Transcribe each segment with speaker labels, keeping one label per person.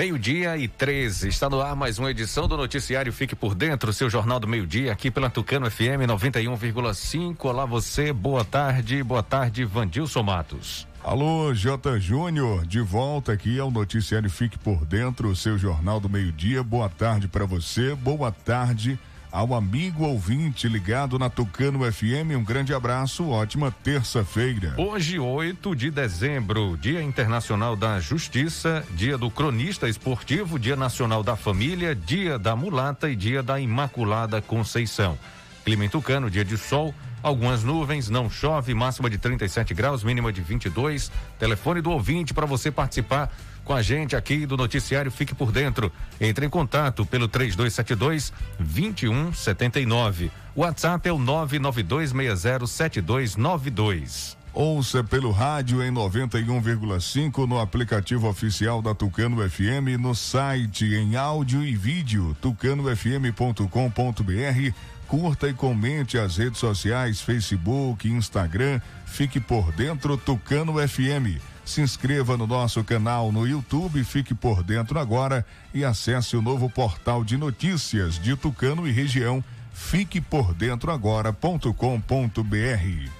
Speaker 1: Meio-dia e 13. Está no ar mais uma edição do Noticiário Fique por Dentro, seu jornal do meio-dia, aqui pela Tucano FM 91,5. Olá, você. Boa tarde. Boa tarde, Vandilson Matos.
Speaker 2: Alô, J. Júnior, de volta aqui ao Noticiário Fique por Dentro, seu jornal do meio-dia. Boa tarde para você. Boa tarde ao amigo ouvinte ligado na Tucano FM. Um grande abraço, ótima terça-feira.
Speaker 1: Hoje, 8 de dezembro, Dia Internacional da Justiça, Dia do Cronista Esportivo, Dia Nacional da Família, Dia da Mulata e Dia da Imaculada Conceição. Clima em Tucano, dia de sol, algumas nuvens, não chove, máxima de 37 graus, mínima de 22. Telefone do ouvinte para você participar com a gente aqui do noticiário Fique por Dentro. Entre em contato pelo 3272 2179. WhatsApp é o 992607292.
Speaker 2: Ouça pelo rádio em 91,5 no aplicativo oficial da Tucano FM, no site em áudio e vídeo tucanofm.com.br. Curta e comente as redes sociais, Facebook, Instagram. Fique por dentro Tucano FM. Se inscreva no nosso canal no YouTube, fique por dentro agora e acesse o novo portal de notícias de Tucano e região Fique por dentro agora.com.br.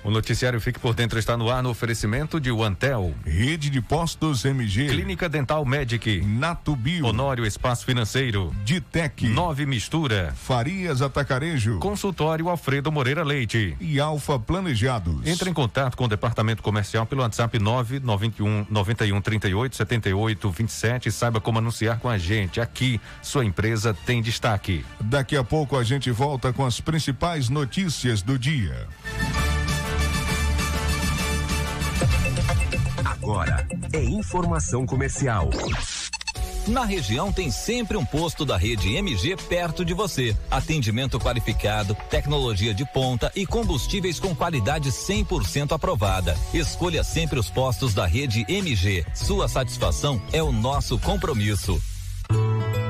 Speaker 1: O noticiário Fique por Dentro está no ar no oferecimento de Antel,
Speaker 2: Rede de Postos MG,
Speaker 1: Clínica Dental Medic,
Speaker 2: Natubio,
Speaker 1: Honório Espaço Financeiro,
Speaker 2: Ditec,
Speaker 1: Nove Mistura,
Speaker 2: Farias Atacarejo,
Speaker 1: Consultório Alfredo Moreira Leite.
Speaker 2: E Alfa Planejados.
Speaker 1: Entre em contato com o departamento comercial pelo WhatsApp 991 91 38 78 27 e saiba como anunciar com a gente. Aqui, sua empresa tem destaque.
Speaker 2: Daqui a pouco a gente volta com as principais notícias do dia.
Speaker 3: Agora é informação comercial.
Speaker 4: Na região tem sempre um posto da rede MG perto de você. Atendimento qualificado, tecnologia de ponta e combustíveis com qualidade 100% aprovada. Escolha sempre os postos da rede MG. Sua satisfação é o nosso compromisso.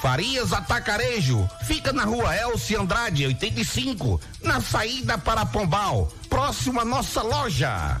Speaker 5: Farias Atacarejo, fica na rua Elci Andrade, 85, na saída para Pombal, próximo à nossa loja.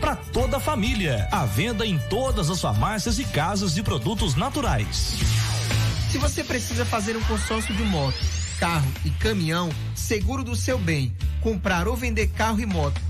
Speaker 6: para toda a família. À venda em todas as farmácias e casas de produtos naturais.
Speaker 7: Se você precisa fazer um consórcio de moto, carro e caminhão, seguro do seu bem, comprar ou vender carro e moto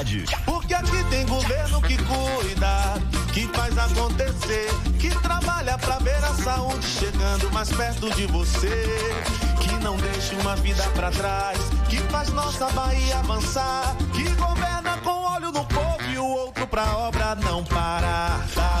Speaker 8: Porque aqui tem governo que cuida, que faz acontecer, que trabalha pra ver a saúde chegando mais perto de você, que não deixa uma vida pra trás, que faz nossa Bahia avançar, que governa com olho no povo e o outro pra obra não parar. Dá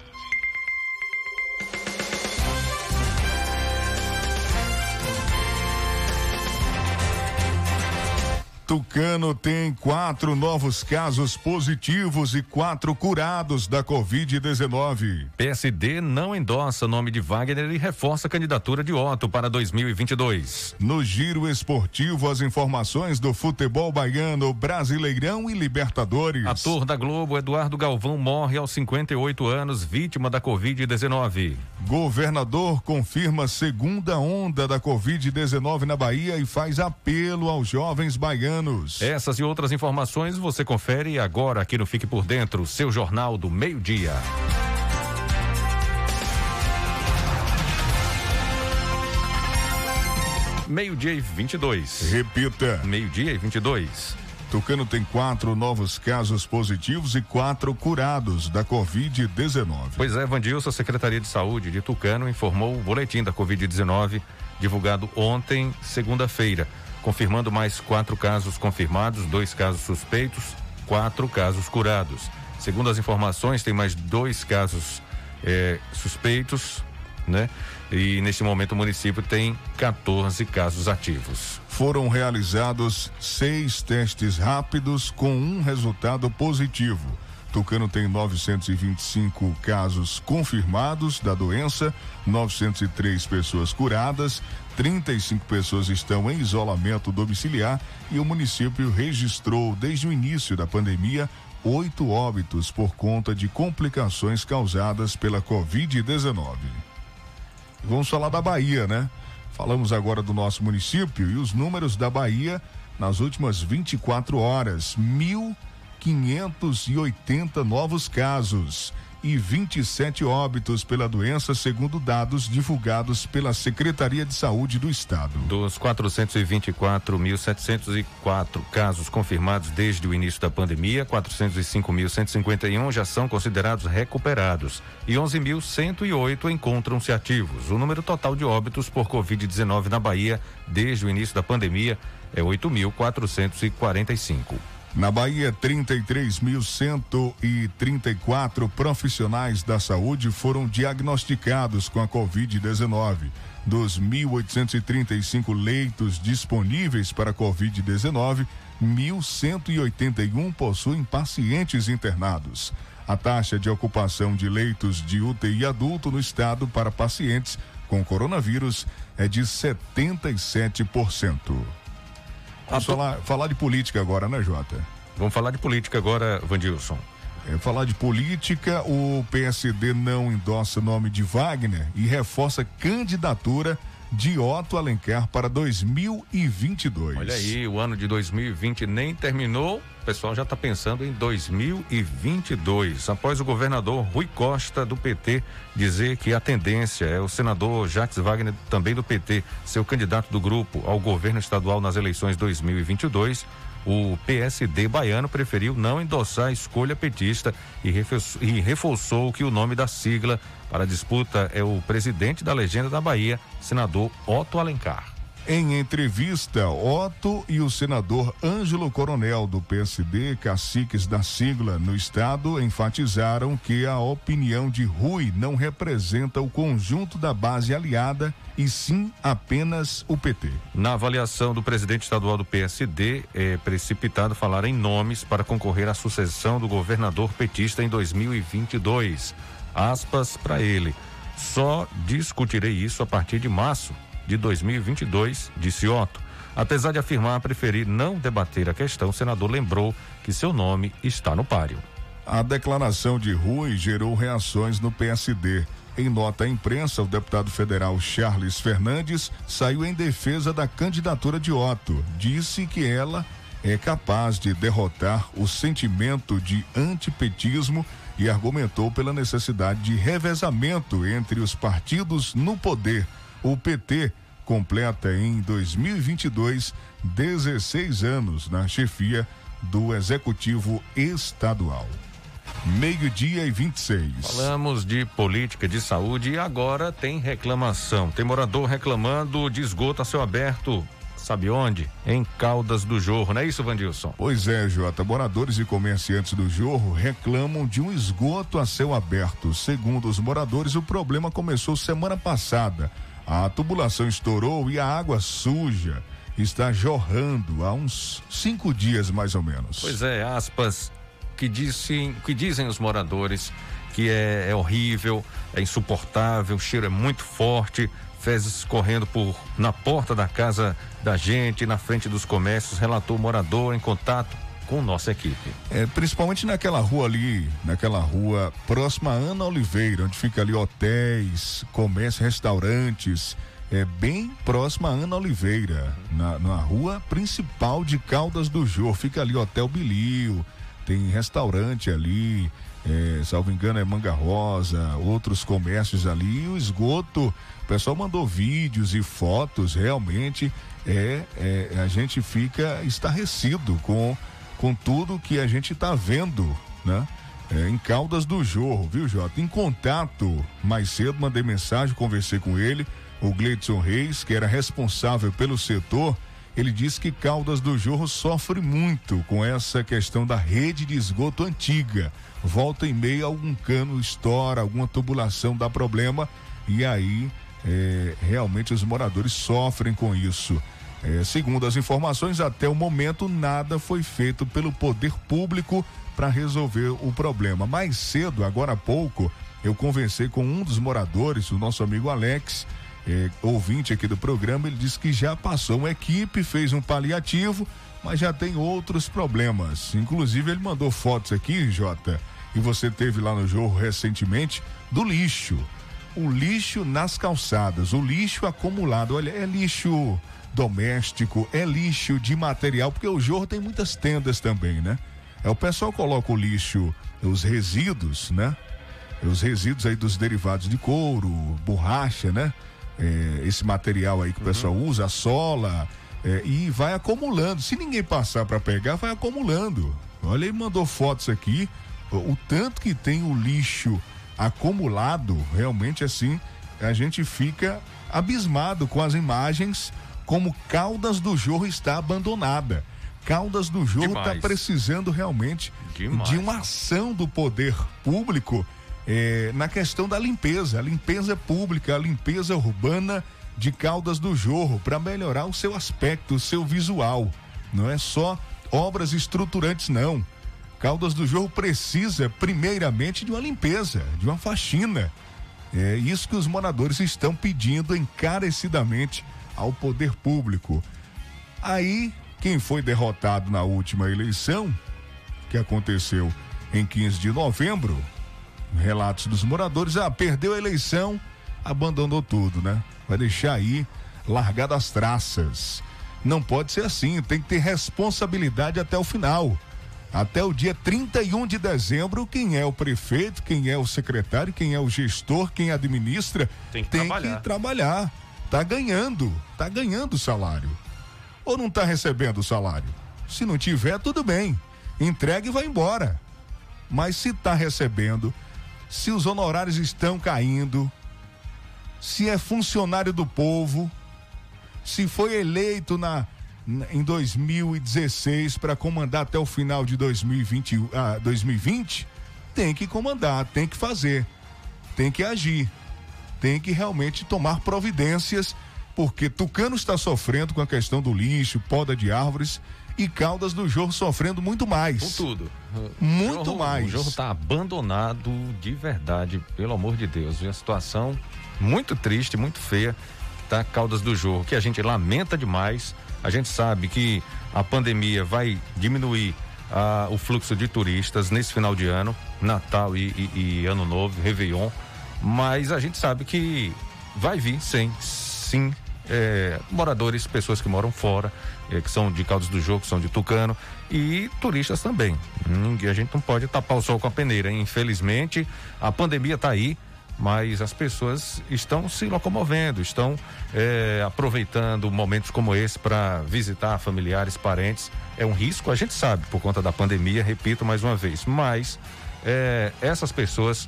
Speaker 2: Tucano tem quatro novos casos positivos e quatro curados da Covid-19.
Speaker 1: PSD não endossa nome de Wagner e reforça a candidatura de Otto para 2022.
Speaker 2: No giro esportivo, as informações do futebol baiano, Brasileirão e Libertadores.
Speaker 1: Ator da Globo, Eduardo Galvão, morre aos 58 anos, vítima da Covid-19.
Speaker 2: Governador confirma segunda onda da Covid-19 na Bahia e faz apelo aos jovens baianos anos.
Speaker 1: Essas e outras informações você confere agora aqui no Fique por Dentro, seu jornal do meio-dia. Meio-dia e 22.
Speaker 2: Repita.
Speaker 1: Meio-dia e 22.
Speaker 2: Tucano tem quatro novos casos positivos e quatro curados da Covid-19.
Speaker 1: Pois é, Vandilson, a Secretaria de Saúde de Tucano informou o boletim da Covid-19 divulgado ontem, segunda-feira, confirmando mais quatro casos confirmados, dois casos suspeitos, quatro casos curados. Segundo as informações, tem mais dois casos eh, suspeitos, né? E neste momento o município tem 14 casos ativos.
Speaker 2: Foram realizados seis testes rápidos com um resultado positivo. Tucano tem 925 casos confirmados da doença, 903 pessoas curadas, 35 pessoas estão em isolamento domiciliar e o município registrou desde o início da pandemia oito óbitos por conta de complicações causadas pela Covid-19. Vamos falar da Bahia, né? Falamos agora do nosso município e os números da Bahia nas últimas 24 horas: 1.580 novos casos e 27 óbitos pela doença, segundo dados divulgados pela Secretaria de Saúde do Estado.
Speaker 1: Dos 424.704 casos confirmados desde o início da pandemia, 405.151 já são considerados recuperados e 11.108 encontram-se ativos. O número total de óbitos por Covid-19 na Bahia desde o início da pandemia é 8.445.
Speaker 2: Na Bahia, 33.134 profissionais da saúde foram diagnosticados com a Covid-19. Dos 1.835 leitos disponíveis para Covid-19, 1.181 possuem pacientes internados. A taxa de ocupação de leitos de UTI adulto no estado para pacientes com coronavírus é de 77%. Vamos falar, falar de política agora, né, Jota?
Speaker 1: Vamos falar de política agora, Vandilson.
Speaker 2: É, falar de política, o PSD não endossa o nome de Wagner e reforça candidatura de Otto Alencar para 2022.
Speaker 1: Olha aí, o ano de 2020 nem terminou, o pessoal já está pensando em 2022. Após o governador Rui Costa, do PT, dizer que a tendência é o senador Jacques Wagner, também do PT, ser o candidato do grupo ao governo estadual nas eleições 2022 o PSD baiano preferiu não endossar a escolha petista e reforçou, que o nome da sigla para a disputa é o presidente da legenda da Bahia, senador Otto Alencar.
Speaker 2: Em entrevista, Otto e o senador Ângelo Coronel do PSD, caciques da sigla no estado, enfatizaram que a opinião de Rui não representa o conjunto da base aliada e sim apenas o PT.
Speaker 1: Na avaliação do presidente estadual do PSD, é precipitado falar em nomes para concorrer à sucessão do governador petista em 2022. Aspas para ele. Só discutirei isso a partir de março de 2022, disse Otto. Apesar de afirmar preferir não debater a questão, o senador lembrou que seu nome está no páreo.
Speaker 2: A declaração de Rui gerou reações no PSD. Em nota à imprensa, o deputado federal Charles Fernandes saiu em defesa da candidatura de Otto. Disse que ela é capaz de derrotar o sentimento de antipetismo e argumentou pela necessidade de revezamento entre os partidos no poder o PT completa em 2022 16 anos na chefia do Executivo Estadual. Meio-dia e 26.
Speaker 1: Falamos de política de saúde e agora tem reclamação. Tem morador reclamando de esgoto a céu aberto. Sabe onde? Em Caldas do Jorro, não é isso, Vandilson?
Speaker 2: Pois é, Jota. Moradores e comerciantes do Jorro reclamam de um esgoto a céu aberto. Segundo os moradores, o problema começou semana passada a tubulação estourou e a água suja está jorrando há uns cinco dias mais ou menos.
Speaker 1: Pois é, aspas que dizem, que dizem os moradores que é, é horrível, é insuportável, o cheiro é muito forte, fezes correndo por na porta da casa da gente, na frente dos comércios, relatou o morador em contato com nossa equipe.
Speaker 2: É, principalmente naquela rua ali, naquela rua próxima a Ana Oliveira, onde fica ali hotéis, comércio, restaurantes, é bem próxima a Ana Oliveira, na, na rua principal de Caldas do Jô, fica ali Hotel Bilio, tem restaurante ali, é, salvo engano é Manga Rosa, outros comércios ali, e o esgoto, o pessoal mandou vídeos e fotos, realmente é, é a gente fica estarrecido com com tudo que a gente está vendo, né? É, em Caldas do Jorro, viu, Jota? Em contato, mais cedo, mandei mensagem, conversei com ele, o Gleidson Reis, que era responsável pelo setor, ele disse que Caldas do Jorro sofre muito com essa questão da rede de esgoto antiga. Volta e meia, algum cano estoura, alguma tubulação dá problema, e aí é, realmente os moradores sofrem com isso. É, segundo as informações, até o momento nada foi feito pelo poder público para resolver o problema. Mais cedo, agora há pouco, eu conversei com um dos moradores, o nosso amigo Alex, é, ouvinte aqui do programa. Ele disse que já passou uma equipe, fez um paliativo, mas já tem outros problemas. Inclusive, ele mandou fotos aqui, Jota, e você teve lá no jogo recentemente, do lixo. O lixo nas calçadas, o lixo acumulado. Olha, é lixo doméstico, é lixo de material, porque o jorro tem muitas tendas também, né? É o pessoal coloca o lixo, os resíduos, né? Os resíduos aí dos derivados de couro, borracha, né? É, esse material aí que o pessoal
Speaker 1: Uhum.
Speaker 2: usa, a sola, é, e vai acumulando. Se ninguém passar para pegar, vai acumulando. Olha, ele mandou fotos aqui, o, o tanto que tem o lixo acumulado, realmente assim, a gente fica abismado com as imagens como Caldas do Jorro está abandonada. Caldas do Jorro está precisando realmente
Speaker 1: Demais.
Speaker 2: de uma ação do poder público eh, na questão da limpeza, a limpeza pública, a limpeza urbana de Caldas do Jorro, para melhorar o seu aspecto, o seu visual. Não é só obras estruturantes, não. Caldas do Jorro precisa, primeiramente, de uma limpeza, de uma faxina. É isso que os moradores estão pedindo encarecidamente ao poder público. Aí, quem foi derrotado na última eleição, que aconteceu em 15 de novembro, relatos dos moradores, ah, perdeu a eleição, abandonou tudo, né? Vai deixar aí largado as traças. Não pode ser assim, tem que ter responsabilidade até o final. Até o dia 31 de dezembro, quem é o prefeito, quem é o secretário, quem é o gestor, quem administra,
Speaker 1: Tem que trabalhar.
Speaker 2: que trabalhar. Tá ganhando, tá ganhando salário. Ou não tá recebendo salário? Se não tiver, tudo bem. Entrega e vai embora. Mas se tá recebendo, se os honorários estão caindo, se é funcionário do povo, se foi eleito na- em 2016 para comandar até o final de 2020, ah, 2020, tem que comandar, tem que fazer, tem que agir, tem que realmente tomar providências, porque Tucano está sofrendo com a questão do lixo, poda de árvores e Caldas do Jorro sofrendo muito mais.
Speaker 1: Com tudo.
Speaker 2: Muito
Speaker 1: Jorro-
Speaker 2: mais.
Speaker 1: O jogo está abandonado de verdade, pelo amor de Deus. E a situação muito triste, muito feia, tá? Caldas do Jorro, que a gente lamenta demais. A gente sabe que a pandemia vai diminuir ah, o fluxo de turistas nesse final de ano, Natal e, e- e Ano Novo, Réveillon. Mas a gente sabe que vai vir, sim, sim, é, moradores, pessoas que moram fora, é, que são de Caldas do Jogo, que são de Tucano, e turistas também. Ninguém, a gente não pode tapar o sol com a peneira. hein? Infelizmente, a pandemia está aí, mas as pessoas estão se locomovendo, estão é, aproveitando momentos como esse para visitar familiares, parentes. É um risco, a gente sabe, por conta da pandemia, repito mais uma vez, mas é, essas pessoas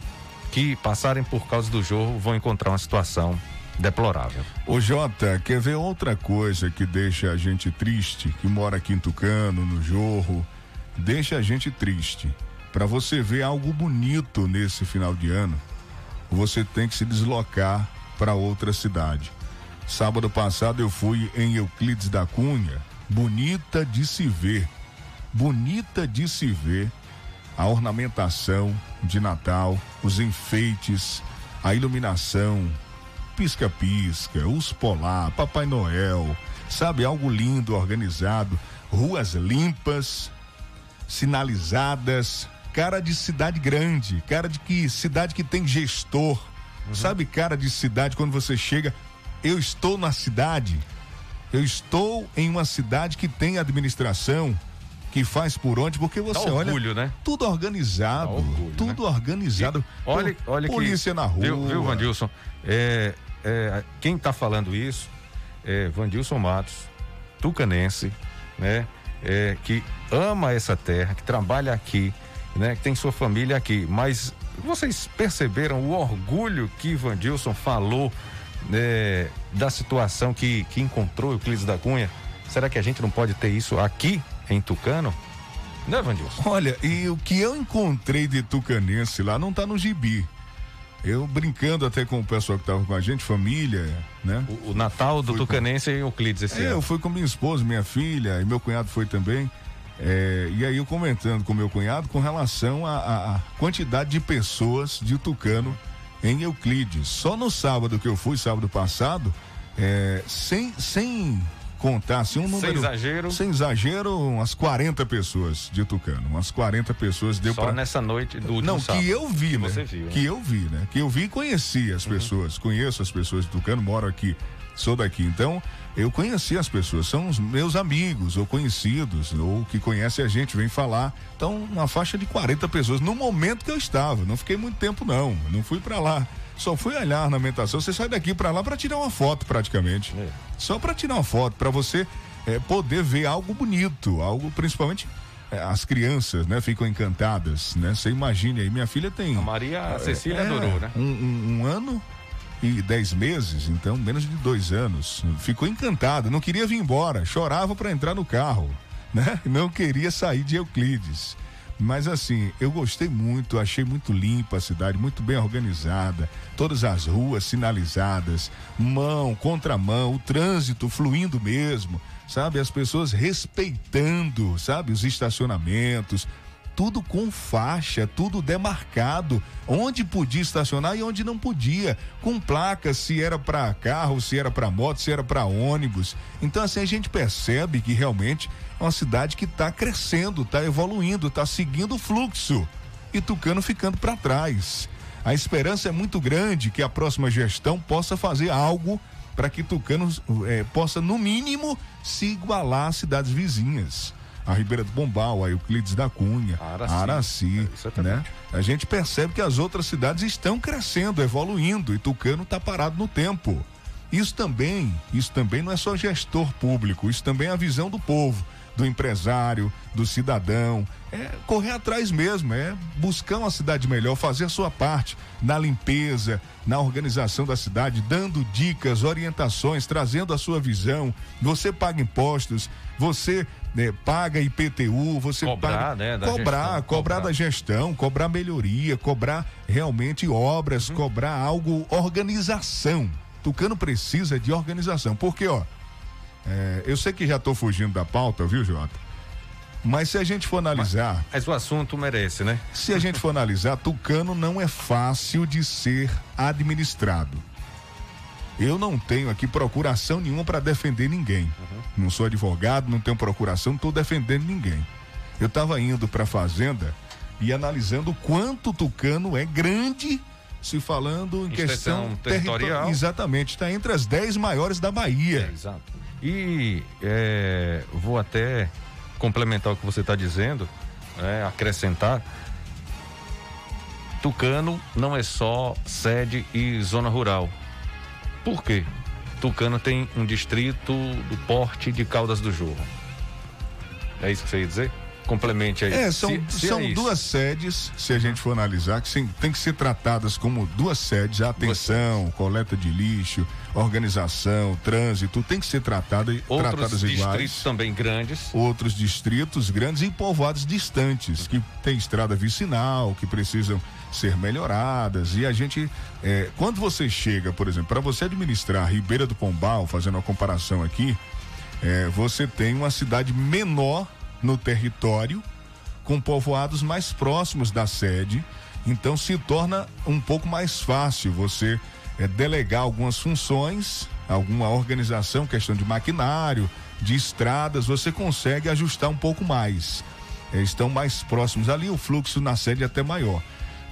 Speaker 1: que passarem por causa do jogo vão encontrar uma situação deplorável.
Speaker 2: Ô Jota, quer ver outra coisa que deixa a gente triste, que mora aqui em Tucano, no Jorro, deixa a gente triste. Para você ver algo bonito nesse final de ano, você tem que se deslocar para outra cidade. Sábado passado eu fui em Euclides da Cunha, bonita de se ver, bonita de se ver a ornamentação de Natal, os enfeites, a iluminação, pisca-pisca, os polar, Papai Noel, sabe, algo lindo, organizado, ruas limpas, sinalizadas, cara de cidade grande, cara de que cidade que tem gestor, sabe, cara de cidade quando você chega, eu estou na cidade, eu estou em uma cidade que tem administração, que faz por onde, porque você
Speaker 1: Dá
Speaker 2: olha
Speaker 1: orgulho, né?
Speaker 2: tudo organizado,
Speaker 1: orgulho,
Speaker 2: tudo organizado.
Speaker 1: Olha, olha
Speaker 2: polícia
Speaker 1: que,
Speaker 2: na rua.
Speaker 1: Viu, viu Vandilson? É, é, quem está falando isso é Vandilson Matos, tucanense, né? é, que ama essa terra, que trabalha aqui, né? Que tem sua família aqui. Mas vocês perceberam o orgulho que Ivan Dilson falou né, da situação que, que encontrou o Euclides da Cunha? Será que a gente não pode ter isso aqui em Tucano? Né, Vandilson?
Speaker 2: Olha, e o que eu encontrei de tucanense lá não tá no gibi. Eu brincando até com o pessoal que tava com a gente, família, né?
Speaker 1: O, o Natal do fui Tucanense com... e Euclides esse
Speaker 2: é,
Speaker 1: ano.
Speaker 2: eu fui com minha esposa, minha filha, e meu cunhado foi também. É, e aí eu comentando com meu cunhado com relação à quantidade de pessoas de Tucano em Euclides. Só no sábado que eu fui, sábado passado, é, sem, sem contar assim um número.
Speaker 1: Sem exagero.
Speaker 2: Sem exagero, umas 40 pessoas de Tucano. Umas 40 pessoas deu pra...
Speaker 1: nessa noite do último
Speaker 2: Não,
Speaker 1: sábado.
Speaker 2: que eu vi, né?
Speaker 1: Você viu.
Speaker 2: Que
Speaker 1: né?
Speaker 2: eu vi, né? Que eu vi e conheci as uhum. pessoas. Conheço as pessoas de Tucano, moro aqui, sou daqui. Então, eu conheci as pessoas, são os meus amigos ou conhecidos, ou que conhecem a gente, vem falar. Então, uma faixa de 40 pessoas no momento que eu estava. Não fiquei muito tempo, não. Não fui para lá. Só fui olhar a ornamentação. Você sai daqui para lá para tirar uma foto, praticamente. É. Só para tirar uma foto, para você é, poder ver algo bonito, algo principalmente é, as crianças, né, ficam encantadas, né? Você imagine aí, minha filha tem.
Speaker 1: A Maria a Cecília é, adorou, né?
Speaker 2: Um, um, um, ano e dez meses, então menos de dois anos. Ficou encantada, não queria vir embora, chorava para entrar no carro, né? Não queria sair de Euclides. Mas assim, eu gostei muito, achei muito limpa a cidade, muito bem organizada, todas as ruas sinalizadas, mão, contramão, o trânsito fluindo mesmo sabe? As pessoas respeitando, sabe? Os estacionamentos, tudo com faixa, tudo demarcado, onde podia estacionar e onde não podia, com placas se era para carro, se era para moto, se era para ônibus. Então assim a gente percebe que realmente uma cidade que está crescendo, está evoluindo, está seguindo o fluxo e Tucano ficando para trás. A esperança é muito grande que a próxima gestão possa fazer algo para que Tucano é, possa, no mínimo, se igualar às cidades vizinhas. A Ribeira do Bombal, a Euclides da Cunha, Araci, Araci é, né? A gente percebe que as outras cidades estão crescendo, evoluindo e Tucano está parado no tempo. Isso também, isso também não é só gestor público, isso também é a visão do povo do empresário, do cidadão. É correr atrás mesmo, é buscar uma cidade melhor, fazer a sua parte na limpeza, na organização da cidade, dando dicas, orientações, trazendo a sua visão. Você paga impostos, você né, paga IPTU, você
Speaker 1: cobrar,
Speaker 2: paga
Speaker 1: né,
Speaker 2: cobrar,
Speaker 1: gestão,
Speaker 2: cobrar, cobrar da gestão, cobrar melhoria, cobrar realmente obras, uhum. cobrar algo, organização. Tucano precisa de organização, porque ó, é, eu sei que já estou fugindo da pauta, viu, Jota? Mas se a gente for analisar. Mas,
Speaker 1: mas, o assunto merece, né?
Speaker 2: Se a gente for analisar, Tucano não é fácil de ser administrado. Eu não tenho aqui procuração nenhuma para defender ninguém. Uhum. Não sou advogado, não tenho procuração, não estou defendendo ninguém. Eu estava indo para a fazenda e analisando o quanto Tucano é grande, se falando em questão territorial. Exatamente, está entre as dez maiores da Bahia.
Speaker 1: É, exato. E é, vou até complementar o que você está dizendo, é, acrescentar. Tucano não é só sede e zona rural. Por quê? Tucano tem um distrito do porte de Caldas do Jorro. É isso que você ia dizer? complemente aí.
Speaker 2: É, são, se, se são é duas sedes, se a gente for analisar, que sim, tem que ser tratadas como duas sedes, a atenção, duas coleta de lixo, organização, trânsito, tem que ser tratada,
Speaker 1: Outros
Speaker 2: tratadas
Speaker 1: iguais.
Speaker 2: Outros
Speaker 1: distritos também grandes.
Speaker 2: Outros distritos grandes e povoados distantes, que tem estrada vicinal, que precisam ser melhoradas. E a gente, é, quando você chega, por exemplo, para você administrar Ribeira do Pombal, fazendo uma comparação aqui, é, você tem uma cidade menor no território, com povoados mais próximos da sede. Então se torna um pouco mais fácil você é, delegar algumas funções, alguma organização, questão de maquinário, de estradas, você consegue ajustar um pouco mais. É, estão mais próximos ali, o fluxo na sede é até maior.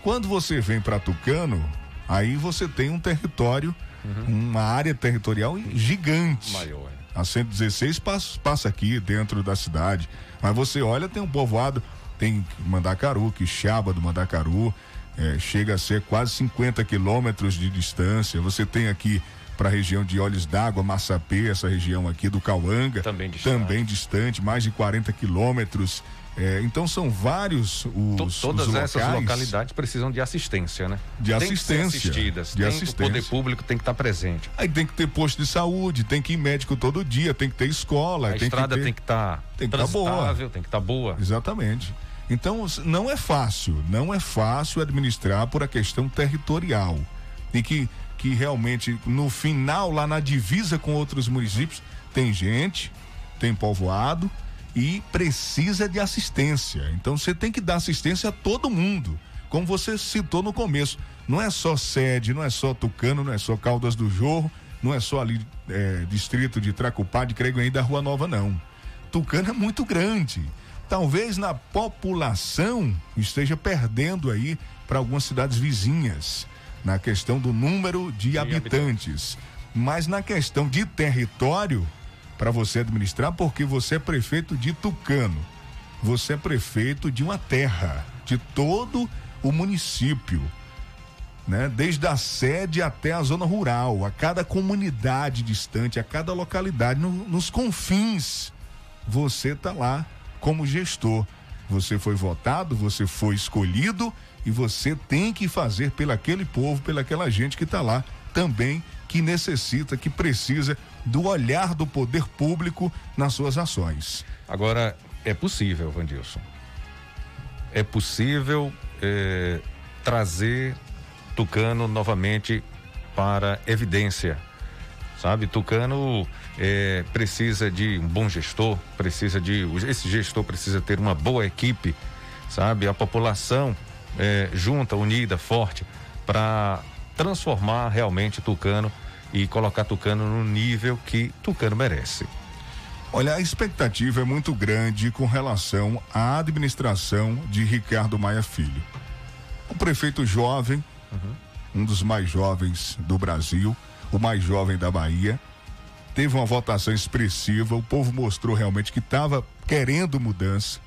Speaker 2: Quando você vem para Tucano, aí você tem um território, uhum. uma área territorial gigante.
Speaker 1: Maior. É.
Speaker 2: A 116 passa, passa aqui dentro da cidade. Mas você olha, tem um povoado, tem Mandacaru, Quixaba do Mandacaru, é, chega a ser quase 50 quilômetros de distância. Você tem aqui para a região de Olhos d'Água, Massapê, essa região aqui do Cauanga.
Speaker 1: Também distante.
Speaker 2: Também distante, mais de 40 quilômetros. É, então são vários os.
Speaker 1: Todas
Speaker 2: os
Speaker 1: essas
Speaker 2: locais
Speaker 1: localidades precisam de assistência, né?
Speaker 2: De
Speaker 1: tem que
Speaker 2: assistência,
Speaker 1: assistidas.
Speaker 2: de assistência.
Speaker 1: O poder público tem que estar presente.
Speaker 2: Aí tem que ter posto de saúde, tem que ir médico todo dia, tem que ter escola.
Speaker 1: A
Speaker 2: tem
Speaker 1: estrada
Speaker 2: que ter...
Speaker 1: tem que estar
Speaker 2: tem que estar boa.
Speaker 1: transitável, tem que estar boa.
Speaker 2: Exatamente. Então, não é fácil, não é fácil administrar por a questão territorial. E que, que realmente, no final, lá na divisa com outros municípios, tem gente, tem povoado e precisa de assistência. Então, você tem que dar assistência a todo mundo. Como você citou no começo, não é só sede, não é só Tucano, não é só Caldas do Jorro, não é só ali é, distrito de Tracupá, de Creguém da Rua Nova, não. Tucano é muito grande talvez na população esteja perdendo aí para algumas cidades vizinhas na questão do número de, habitantes. Mas na questão de território, para você administrar, porque você é prefeito de Tucano, você é prefeito de uma terra, de todo o município. Né? Desde a sede até a zona rural, a cada comunidade distante, a cada localidade, no, nos confins, você está lá como gestor. Você foi votado, você foi escolhido e você tem que fazer pelaquele povo, pelaquela gente que está lá também, que necessita, que precisa do olhar do poder público nas suas ações.
Speaker 1: Agora, é possível, Vandilson. É possível é, trazer Tucano novamente para evidência. Sabe, Tucano é, precisa de um bom gestor, precisa de. Esse gestor precisa ter uma boa equipe, sabe? A população é, junta, unida, forte, para transformar realmente Tucano e colocar Tucano no nível que Tucano merece.
Speaker 2: Olha, a expectativa é muito grande com relação à administração de Ricardo Maia Filho. O prefeito jovem, uhum. um dos mais jovens do Brasil, o mais jovem da Bahia, teve uma votação expressiva, o povo mostrou realmente que estava querendo mudança,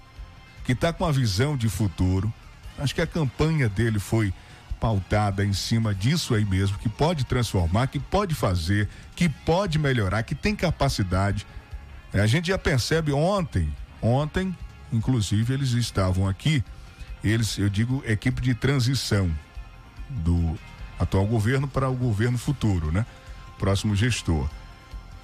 Speaker 2: que está com uma visão de futuro. Acho que a campanha dele foi pautada em cima disso aí mesmo, que pode transformar, que pode fazer, que pode melhorar, que tem capacidade. É, a gente já percebe ontem, ontem, inclusive, eles estavam aqui, eles, eu digo, equipe de transição do atual governo para o governo futuro, né? Próximo gestor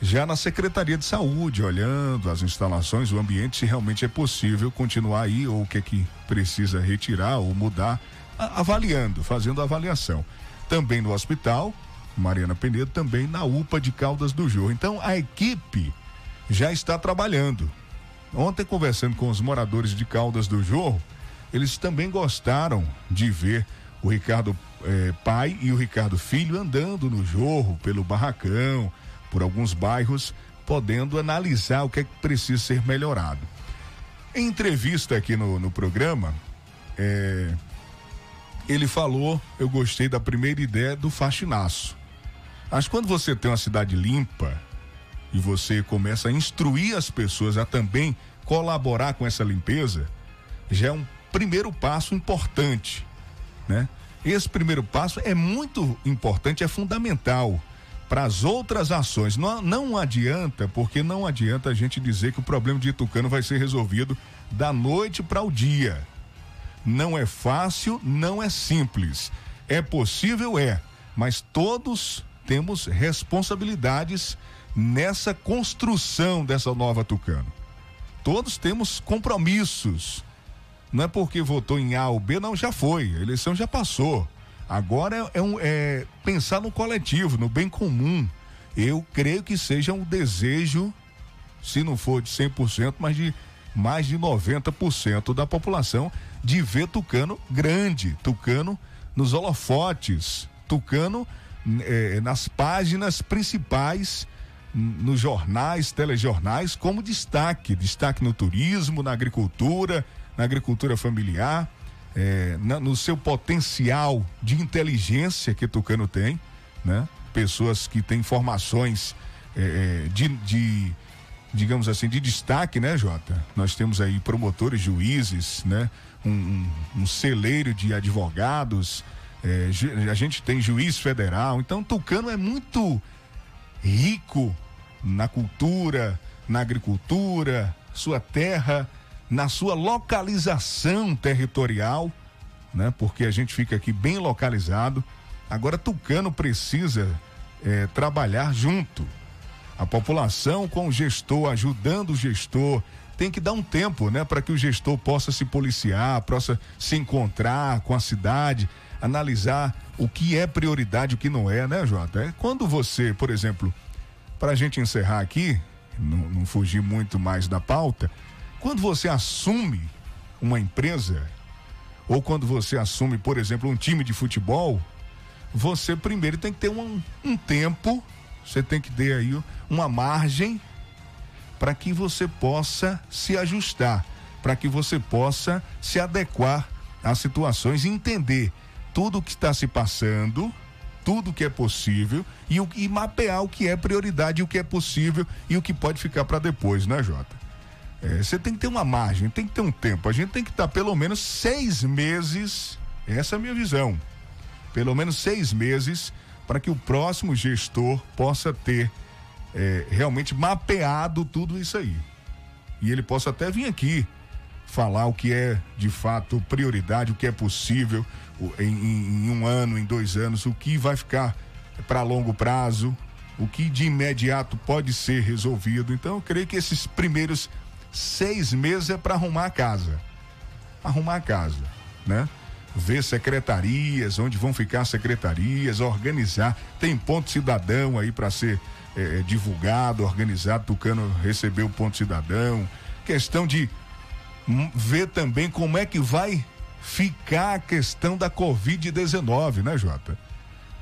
Speaker 2: já na Secretaria de Saúde, olhando as instalações, o ambiente, se realmente é possível continuar aí ou o que é que precisa retirar ou mudar, avaliando, fazendo avaliação. Também no hospital, Mariana Penedo, também na UPA de Caldas do Jorro. Então a equipe já está trabalhando. Ontem, conversando com os moradores de Caldas do Jorro, eles também gostaram de ver o Ricardo eh, pai e o Ricardo filho andando no Jorro, pelo barracão, por alguns bairros, podendo analisar o que é que precisa ser melhorado. Em entrevista aqui no, no programa, é, ele falou, eu gostei da primeira ideia do faxinaço. Que quando você tem uma cidade limpa e você começa a instruir as pessoas a também colaborar com essa limpeza, já é um primeiro passo importante, né? Esse primeiro passo é muito importante, é fundamental para as outras ações. Não, não adianta, porque não adianta a gente dizer que o problema de Itucano vai ser resolvido da noite para o dia. Não é fácil, não é simples. É possível, é, mas todos temos responsabilidades nessa construção dessa nova Tucano. Todos temos compromissos. Não é porque votou em A ou B, não, já foi. A eleição já passou. Agora é, um, é pensar no coletivo, no bem comum. Eu creio que seja um desejo, se não for de 100%, mas de mais de 90% da população de ver Tucano grande, Tucano nos holofotes, Tucano é, nas páginas principais, nos jornais, telejornais, como destaque, destaque no turismo, na agricultura, na agricultura familiar é, na, no seu potencial de inteligência que Tucano tem, né? Pessoas que têm informações é, é, de, de, digamos assim, de destaque, né, Jota? Nós temos aí promotores, juízes, né? Um, um, um celeiro de advogados, é, a gente tem juiz federal, então Tucano é muito rico na cultura, na agricultura, sua terra, na sua localização territorial, né? Porque a gente fica aqui bem localizado. Agora Tucano precisa é, trabalhar junto. A população com o gestor, ajudando o gestor, tem que dar um tempo, né, para que o gestor possa se policiar, possa se encontrar com a cidade, analisar o que é prioridade, o que não é, né, Jota? É quando você, por exemplo, para a gente encerrar aqui, não, não fugir muito mais da pauta, quando você assume uma empresa, ou quando você assume, por exemplo, um time de futebol, você primeiro tem que ter um, um tempo, você tem que ter aí uma margem para que você possa se ajustar, para que você possa se adequar às situações e entender tudo o que está se passando, tudo que é possível e, o, e mapear o que é prioridade, o que é possível e o que pode ficar para depois, né, Jota? É, você tem que ter uma margem, tem que ter um tempo. A gente tem que estar pelo menos seis meses, essa é a minha visão, pelo menos seis meses para que o próximo gestor possa ter é, realmente mapeado tudo isso aí. E ele possa até vir aqui falar o que é de fato prioridade, o que é possível em, em, em um ano, em dois anos, o que vai ficar para longo prazo, o que de imediato pode ser resolvido. Então, eu creio que esses primeiros seis meses é para arrumar a casa. Arrumar a casa, né? Ver secretarias, onde vão ficar secretarias, organizar. Tem ponto cidadão aí para ser é, divulgado, organizado. Tucano recebeu o ponto cidadão. Questão de ver também como é que vai ficar a questão da Covid-19, né, Jota?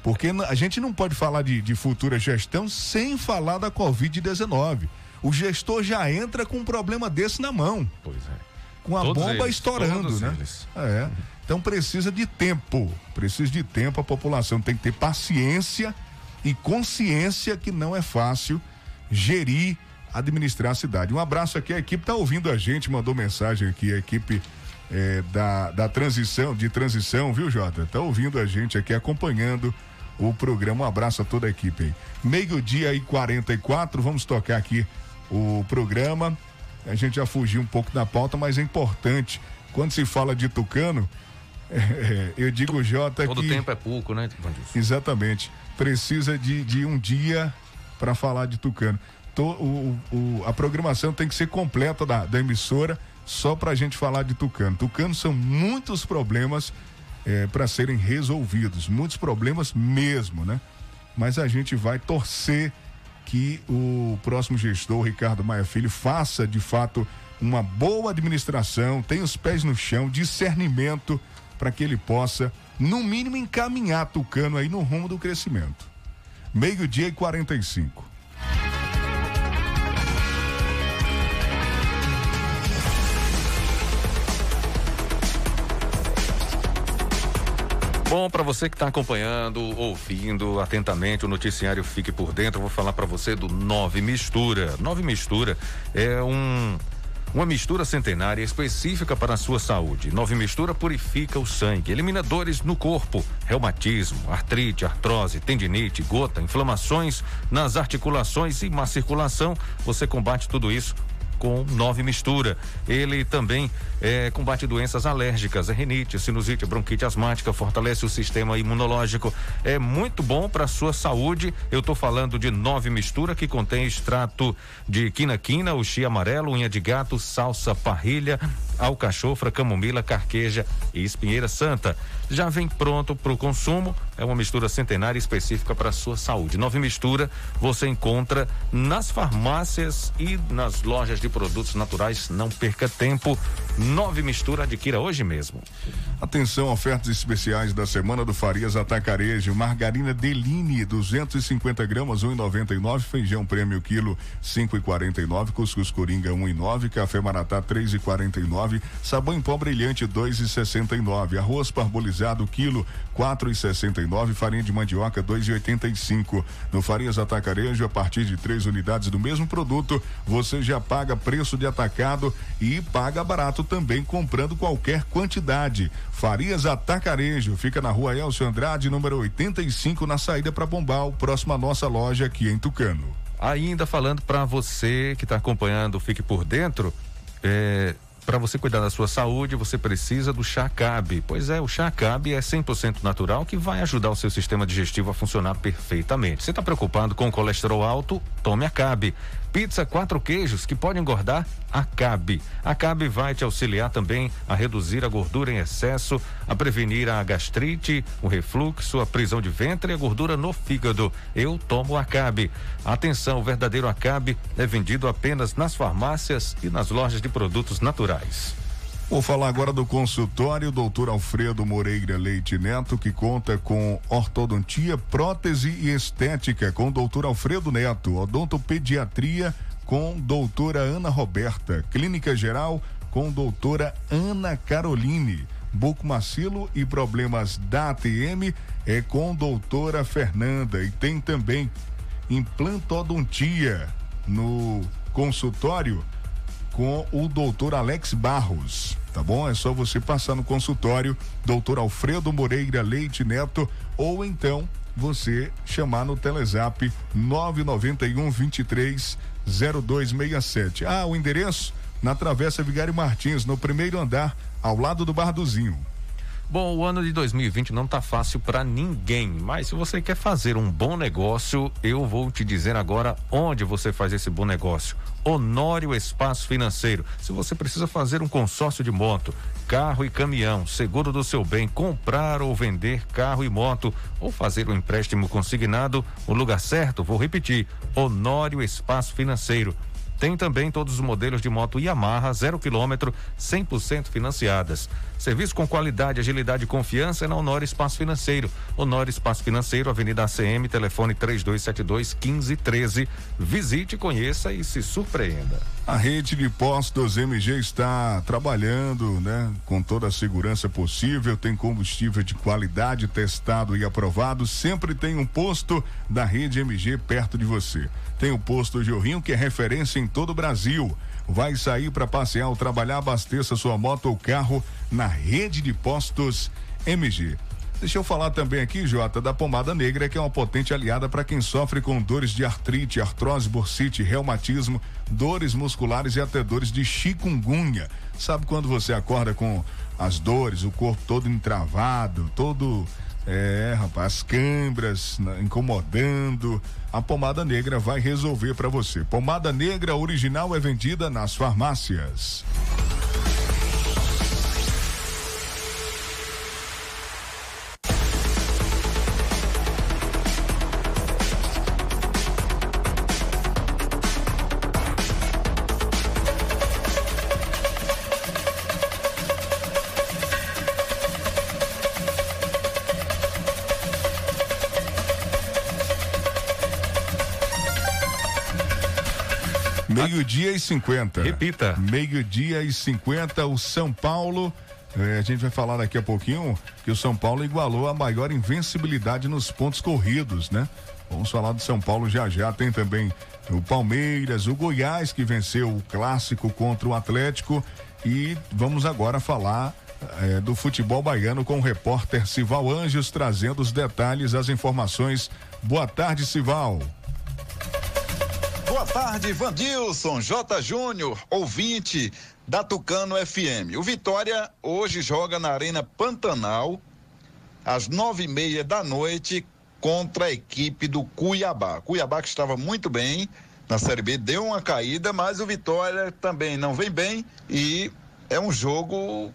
Speaker 2: Porque a gente não pode falar de, de futura gestão sem falar da Covid-19 o gestor já entra com um problema desse na mão.
Speaker 1: Pois é.
Speaker 2: Com a todos bomba eles, estourando, né? Eles. É. Então precisa de tempo. Precisa de tempo. A população tem que ter paciência e consciência que não é fácil gerir, administrar a cidade. Um abraço aqui, a equipe está ouvindo a gente, mandou mensagem aqui, a equipe é, da, da transição, de transição, viu, Jota? Está ouvindo a gente aqui, acompanhando o programa. Um abraço a toda a equipe. Meio-dia e 44, vamos tocar aqui o programa. A gente já fugiu um pouco da pauta, mas é importante. Quando se fala de Tucano, é, eu digo, Jota,
Speaker 1: Todo
Speaker 2: que...
Speaker 1: tempo é pouco, né,
Speaker 2: Exatamente. Precisa de, de um dia para falar de Tucano. o, o, a programação tem que ser completa da, da emissora só para a gente falar de Tucano. Tucano são muitos problemas é, para serem resolvidos, muitos problemas mesmo, né? Mas a gente vai torcer que o próximo gestor, Ricardo Maia Filho, faça de fato uma boa administração, tenha os pés no chão, discernimento para que ele possa, no mínimo, encaminhar Tucano aí no rumo do crescimento. Meio-dia e 45.
Speaker 1: Bom, para você que está acompanhando, ouvindo atentamente o noticiário Fique por Dentro, vou falar para você do Nove Mistura. Nove Mistura é um uma mistura centenária específica para a sua saúde. Nove Mistura purifica o sangue, elimina dores no corpo, reumatismo, artrite, artrose, tendinite, gota, inflamações nas articulações e má circulação. Você combate tudo isso com nove mistura. Ele também é, combate doenças alérgicas, renite, sinusite, bronquite asmática, fortalece o sistema imunológico. É muito bom para a sua saúde. Eu estou falando de nove mistura que contém extrato de quina-quina, o amarelo, unha de gato, salsa parrilha, alcachofra, camomila, carqueja e espinheira santa. Já vem pronto para o consumo. É uma mistura centenária específica para a sua saúde. Nova mistura você encontra nas farmácias e nas lojas de produtos naturais. Não perca tempo. Nove mistura adquira hoje mesmo.
Speaker 2: Atenção, ofertas especiais da semana do Farias Atacarejo. Margarina Deline, 250 gramas, 1,99. Feijão prêmio quilo, 5,49. Cuscuz Coringa, 1,9. Café Maratá, 3,49 2,49. Sabão em pó brilhante 2,69. Arroz parbolizado quilo 4,69. Farinha de mandioca 2,85. No Farias Atacarejo, a partir de três unidades do mesmo produto, você já paga preço de atacado e paga barato também comprando qualquer quantidade. Farias Atacarejo fica na rua Elcio Andrade, número 85, na saída para Bombal, próxima à nossa loja aqui em Tucano.
Speaker 1: Ainda falando para você que está acompanhando, fique por dentro. É, para você cuidar da sua saúde, você precisa do chá Cabe. Pois é, o chá Cabe é 100% natural que vai ajudar o seu sistema digestivo a funcionar perfeitamente. Você está preocupado com o colesterol alto? Tome a Cabe. Pizza quatro queijos que pode engordar? Acabe. Acabe vai te auxiliar também a reduzir a gordura em excesso, a prevenir a gastrite, o refluxo, a prisão de ventre e a gordura no fígado. Eu tomo Acabe. Atenção, o verdadeiro Acabe é vendido apenas nas farmácias e nas lojas de produtos naturais.
Speaker 2: Vou falar agora do consultório doutor Alfredo Moreira Leite Neto, que conta com ortodontia, prótese e estética com doutor Alfredo Neto, odontopediatria com doutora Ana Roberta, clínica geral com doutora Ana Caroline, bucomacilo e problemas da ATM é com doutora Fernanda. E tem também implantodontia no consultório com o doutor Alex Barros, tá bom? É só você passar no consultório, doutor Alfredo Moreira Leite Neto, ou então você chamar no Telezap 991 23 0267. Ah, o endereço? Na Travessa Vigário Martins, no primeiro andar, ao lado do Bar do Zinho.
Speaker 1: Bom, o ano de 2020 não tá fácil para ninguém, mas se você quer fazer um bom negócio, eu vou te dizer agora onde você faz esse bom negócio. Honório Espaço Financeiro. Se você precisa fazer um consórcio de moto, carro e caminhão, seguro do seu bem, comprar ou vender carro e moto, ou fazer um empréstimo consignado, o lugar certo, vou repetir, Honório Espaço Financeiro. Tem também todos os modelos de moto Yamaha, zero quilômetro, 100% financiadas. Serviço com qualidade, agilidade e confiança é na Honor Espaço Financeiro. Honor Espaço Financeiro, Avenida ACM, telefone 3272 1513. Visite, conheça e se surpreenda.
Speaker 2: A rede de postos MG está trabalhando, né, com toda a segurança possível, tem combustível de qualidade testado e aprovado, sempre tem um posto da rede MG perto de você. Tem o posto Jorrinho, que é referência em todo o Brasil. Vai sair para passear ou trabalhar, abasteça sua moto ou carro na rede de postos MG. Deixa eu falar também aqui, Jota, da pomada negra, que é uma potente aliada para quem sofre com dores de artrite, artrose, bursite, reumatismo, dores musculares e até dores de chikungunya. Sabe quando você acorda com as dores, o corpo todo entravado, todo é, rapaz, câimbras né, incomodando. A pomada negra vai resolver para você. Pomada negra original é vendida nas farmácias. 50.
Speaker 1: Repita.
Speaker 2: Meio-dia e 50, o São Paulo. É, a gente vai falar daqui a pouquinho que o São Paulo igualou a maior invencibilidade nos pontos corridos, né? Vamos falar do São Paulo já já. Tem também o Palmeiras, o Goiás que venceu o clássico contra o Atlético. E vamos agora falar é, do futebol baiano com o repórter Sival Anjos trazendo os detalhes, as informações. Boa tarde, Sival.
Speaker 9: Boa tarde, Vandilson J. Júnior, ouvinte da Tucano FM. O Vitória hoje joga na Arena Pantanal às nove e meia da noite contra a equipe do Cuiabá. Cuiabá que estava muito bem na Série B, deu uma caída, mas o Vitória também não vem bem e é um jogo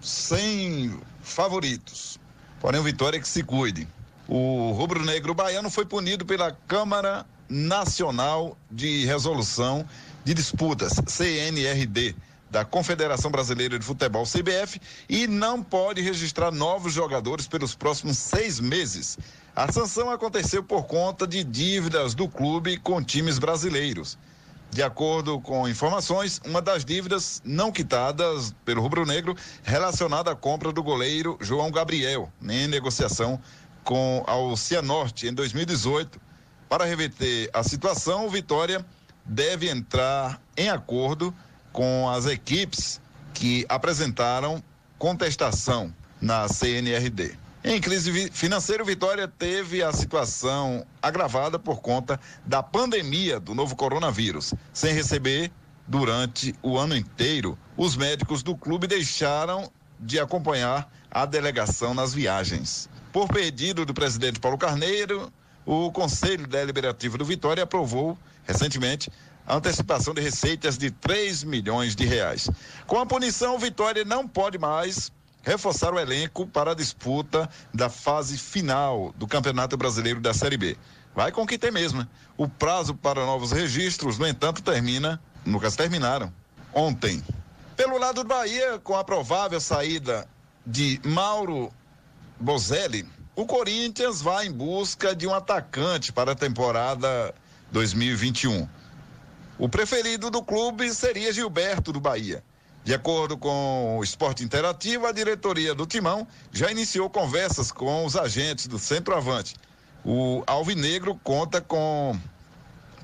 Speaker 9: sem favoritos. Porém, o Vitória que se cuide. O rubro-negro baiano foi punido pela Câmara Nacional de Resolução de Disputas, CNRD, da Confederação Brasileira de Futebol, CBF, e não pode registrar novos jogadores pelos próximos seis meses. A sanção aconteceu por conta de dívidas do clube com times brasileiros. De acordo com informações, uma das dívidas não quitadas pelo Rubro Negro relacionada à compra do goleiro João Gabriel, em negociação com a Cianorte em 2018. Para reverter a situação, o Vitória deve entrar em acordo com as equipes que apresentaram contestação na CNRD. Em crise financeira, Vitória teve a situação agravada por conta da pandemia do novo coronavírus. Sem receber durante o ano inteiro, os médicos do clube deixaram de acompanhar a delegação nas viagens. Por pedido do presidente Paulo Carneiro, o Conselho Deliberativo do Vitória aprovou recentemente a antecipação de receitas de 3 milhões de reais. Com a punição, o Vitória não pode mais reforçar o elenco para a disputa da fase final do Campeonato Brasileiro da Série B. Vai com o que tem mesmo. Né? O prazo para novos registros, no entanto, termina, caso terminaram, ontem. Pelo lado do Bahia, com a provável saída de Mauro Bozelli, o Corinthians vai em busca de um atacante para a temporada 2021. O preferido do clube seria Gilberto do Bahia. De acordo com o Esporte Interativo, a diretoria do Timão já iniciou conversas com os agentes do centroavante. O Alvinegro conta com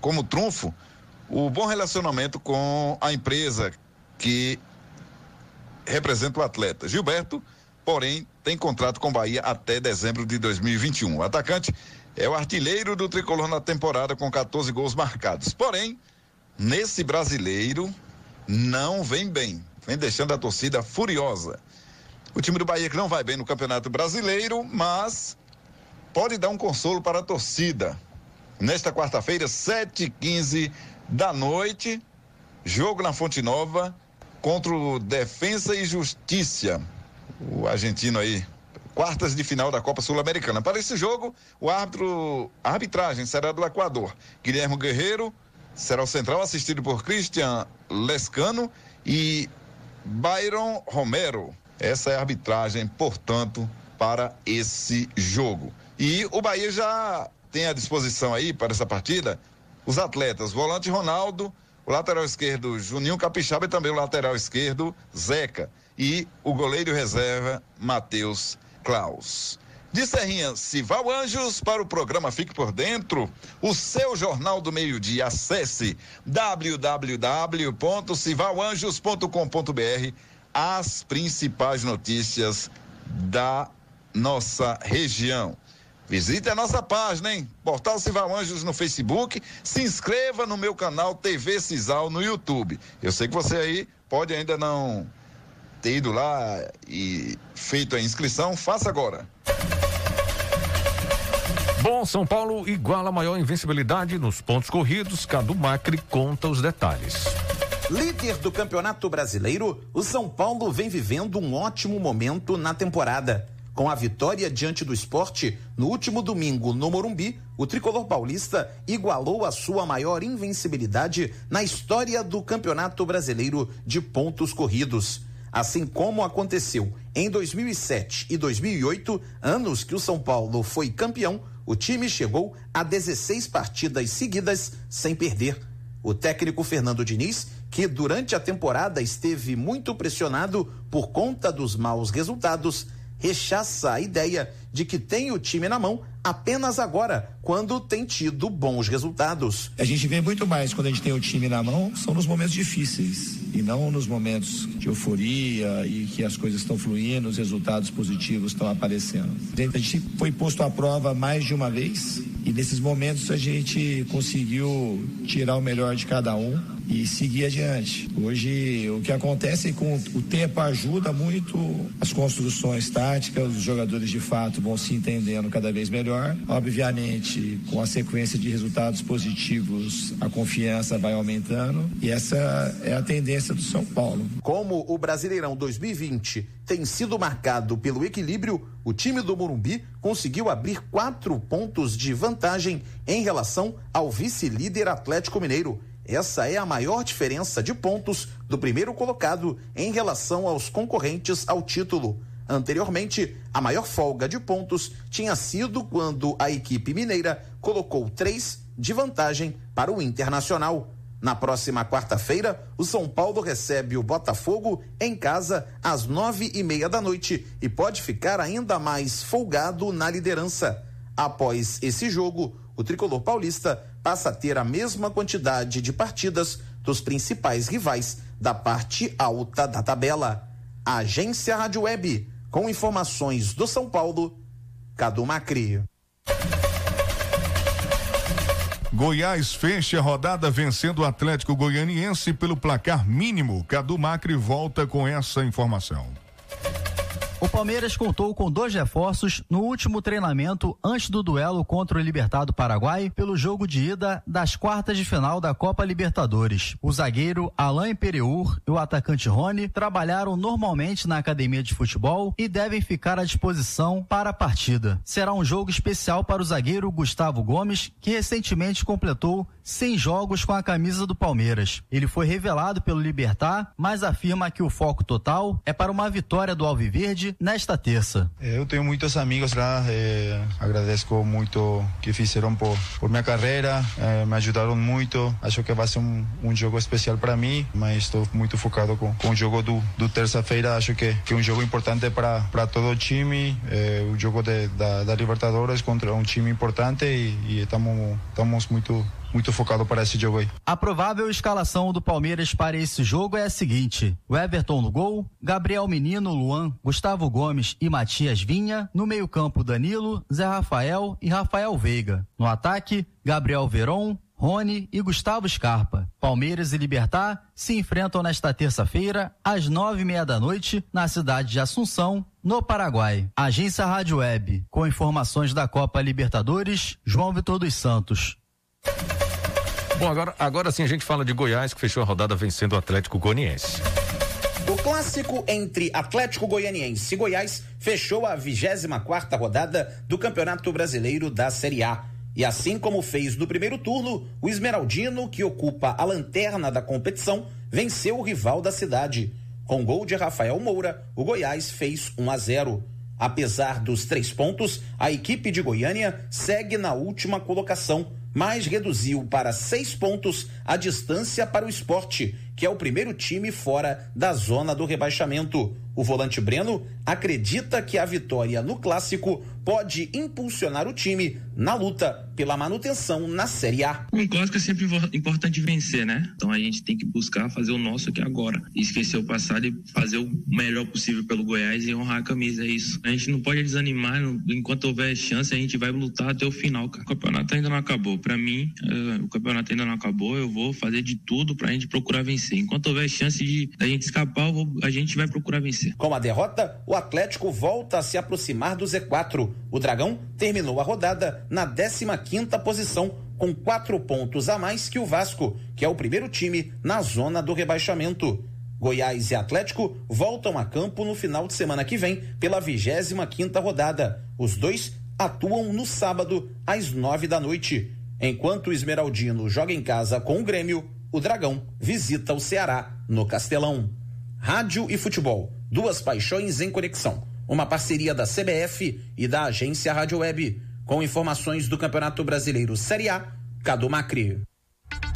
Speaker 9: como trunfo o bom relacionamento com a empresa que representa o atleta. Gilberto, porém, tem contrato com Bahia até dezembro de 2021. O atacante é o artilheiro do tricolor na temporada com 14 gols marcados. Porém, nesse brasileiro não vem bem vem deixando a torcida furiosa. O time do Bahia que não vai bem no Campeonato Brasileiro, mas pode dar um consolo para a torcida. Nesta quarta-feira, 7h15 da noite, jogo na Fonte Nova contra o Defensa e Justiça. O argentino aí, quartas de final da Copa Sul-Americana. Para esse jogo, o árbitro, a arbitragem será do Equador. Guilherme Guerreiro será o central, assistido por Christian Lescano e Byron Romero. Essa é a arbitragem, portanto, para esse jogo. E o Bahia já tem à disposição aí para essa partida os atletas, volante Ronaldo, o lateral esquerdo Juninho Capixaba e também o lateral esquerdo Zeca e o goleiro reserva Matheus Klaus. De Serrinha, Sival Anjos para o programa Fique por Dentro, o seu Jornal do Meio-Dia. Acesse www.civalanjos.com.br as principais notícias da nossa região. Visite a nossa página, hein? Portal Cival Anjos no Facebook. Se inscreva no meu canal TV Cisal no YouTube. Eu sei que você aí pode ainda não ter ido lá e feito a inscrição. Faça agora.
Speaker 1: Bom, São Paulo iguala a maior invencibilidade nos pontos corridos. Cadu Macri conta os detalhes.
Speaker 10: Líder do Campeonato Brasileiro, o São Paulo vem vivendo um ótimo momento na temporada. Com a vitória diante do esporte, no último domingo no Morumbi, o tricolor paulista igualou a sua maior invencibilidade na história do Campeonato Brasileiro de pontos corridos. Assim como aconteceu em 2007 e 2008, anos que o São Paulo foi campeão, o time chegou a 16 partidas seguidas sem perder. O técnico Fernando Diniz, que durante a temporada esteve muito pressionado por conta dos maus resultados, rechaça a ideia de que tem o time na mão apenas agora, quando tem tido bons resultados.
Speaker 11: A gente vê muito mais quando a gente tem o time na mão, são nos momentos difíceis e não nos momentos de euforia e que as coisas estão fluindo, os resultados positivos estão aparecendo. A gente foi posto à prova mais de uma vez e nesses momentos a gente conseguiu tirar o melhor de cada um e seguir adiante. Hoje o que acontece é com o tempo ajuda muito as construções táticas, os jogadores de fato vão se entendendo cada vez melhor. Obviamente, com a sequência de resultados positivos, a confiança vai aumentando e essa é a tendência do São Paulo.
Speaker 10: Como o Brasileirão 2020 tem sido marcado pelo equilíbrio, o time do Morumbi conseguiu abrir quatro pontos de vantagem em relação ao vice-líder Atlético Mineiro. Essa é a maior diferença de pontos do primeiro colocado em relação aos concorrentes ao título. Anteriormente, a maior folga de pontos tinha sido quando a equipe mineira colocou três de vantagem para o Internacional. Na próxima quarta-feira, o São Paulo recebe o Botafogo em casa às nove e meia da noite e pode ficar ainda mais folgado na liderança. Após esse jogo, o tricolor paulista passa a ter a mesma quantidade de partidas dos principais rivais da parte alta da tabela. Agência Rádio Web, com informações do São Paulo, Cadu Macri.
Speaker 2: Goiás fecha a rodada vencendo o Atlético Goianiense pelo placar mínimo. Cadu Macri volta com essa informação.
Speaker 12: O Palmeiras contou com dois reforços no último treinamento antes do duelo contra o Libertado Paraguai pelo jogo de ida das quartas de final da Copa Libertadores. O zagueiro Alain Pereur e o atacante Rony trabalharam normalmente na academia de futebol e devem ficar à disposição para a partida. Será um jogo especial para o zagueiro Gustavo Gomes, que recentemente completou 100 jogos com a camisa do Palmeiras. Ele foi revelado pelo Libertar, mas afirma que o foco total é para uma vitória do Alviverde nesta terça.
Speaker 13: É, eu tenho muitos amigos lá, eh, agradeço muito que fizeram por, por minha carreira, eh, me ajudaram muito. Acho que vai ser um, um jogo especial para mim, mas estou muito focado com, com o jogo do, do terça-feira. Acho que, que é um jogo importante para todo o time, eh, o jogo de, da, da Libertadores contra um time importante e estamos muito muito focado para esse jogo aí.
Speaker 12: A provável escalação do Palmeiras para esse jogo é a seguinte: o Everton no gol, Gabriel Menino, Luan, Gustavo Gomes e Matias Vinha, no meio-campo Danilo, Zé Rafael e Rafael Veiga. No ataque, Gabriel Veron, Rony e Gustavo Scarpa. Palmeiras e Libertar se enfrentam nesta terça-feira, às nove e meia da noite, na cidade de Assunção, no Paraguai. Agência Rádio Web, com informações da Copa Libertadores, João Vitor dos Santos.
Speaker 1: Bom, agora, agora sim a gente fala de Goiás, que fechou a rodada vencendo o Atlético Goianiense.
Speaker 10: O clássico entre Atlético Goianiense e Goiás fechou a 24 quarta rodada do Campeonato Brasileiro da Série A. E assim como fez no primeiro turno, o Esmeraldino, que ocupa a lanterna da competição, venceu o rival da cidade. Com gol de Rafael Moura, o Goiás fez 1 a 0. Apesar dos três pontos, a equipe de Goiânia segue na última colocação mas reduziu para seis pontos a distância para o esporte, que é o primeiro time fora da zona do rebaixamento. O volante Breno acredita que a vitória no clássico pode impulsionar o time na luta pela manutenção na Série A.
Speaker 14: Um clássico é sempre importante vencer, né? Então a gente tem que buscar fazer o nosso aqui agora. Esquecer o passado e fazer o melhor possível pelo Goiás e honrar a camisa, é isso. A gente não pode desanimar, enquanto houver chance, a gente vai lutar até o final, cara. O campeonato ainda não acabou. Para mim, uh, o campeonato ainda não acabou. Eu vou fazer de tudo pra gente procurar vencer. Enquanto houver chance de a gente escapar, vou, a gente vai procurar vencer.
Speaker 10: Com a derrota, o Atlético volta a se aproximar do Z4. O Dragão terminou a rodada na 15ª posição, com quatro pontos a mais que o Vasco, que é o primeiro time na zona do rebaixamento. Goiás e Atlético voltam a campo no final de semana que vem pela 25ª rodada. Os dois atuam no sábado às nove da noite. Enquanto o Esmeraldino joga em casa com o Grêmio, o Dragão visita o Ceará no Castelão. Rádio e futebol, duas paixões em conexão uma parceria da CBF e da agência Rádio Web, com informações do Campeonato Brasileiro Série A, Cadu Macri.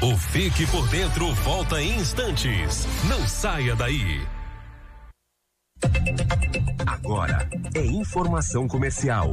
Speaker 3: O Fique por Dentro volta em instantes. Não saia daí.
Speaker 15: Agora é informação comercial.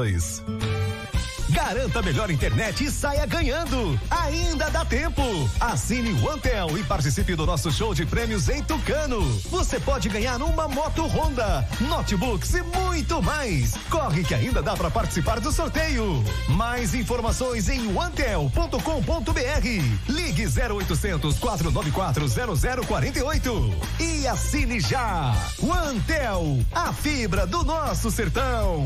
Speaker 16: Garanta a melhor internet e saia ganhando. Ainda dá tempo. Assine o Antel e participe do nosso show de prêmios em Tucano. Você pode ganhar uma moto Honda, notebooks e muito mais. Corre que ainda dá para participar do sorteio. Mais informações em antel.com.br. Ligue 0800 494 0048 e assine já. O Antel, a fibra do nosso sertão.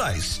Speaker 6: culturais.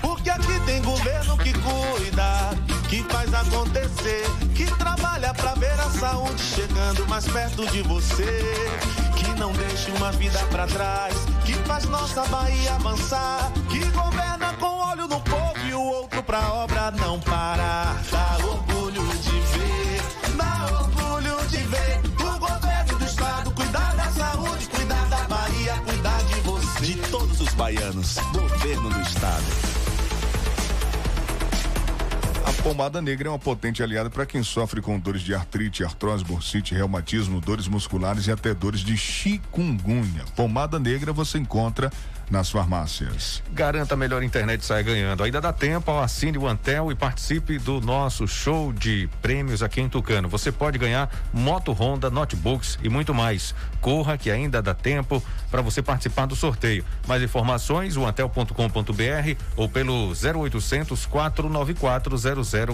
Speaker 8: Porque aqui tem governo que cuida, que faz acontecer, que trabalha pra ver a saúde chegando mais perto de você, que não deixa uma vida pra trás, que faz nossa Bahia avançar, que governa com olho no povo e o outro pra obra não parar. Dá orgulho
Speaker 2: pomada negra é uma potente aliada para quem sofre com dores de artrite, artrose, bursite, reumatismo, dores musculares e até dores de chikungunya. Pomada negra você encontra nas farmácias.
Speaker 1: Garanta a melhor internet e saia ganhando. Ainda dá tempo, assine o Antel e participe do nosso show de prêmios aqui em Tucano. Você pode ganhar moto Honda, notebooks e muito mais. Corra que ainda dá tempo para você participar do sorteio. Mais informações, o antel.com.br ou pelo 0800 494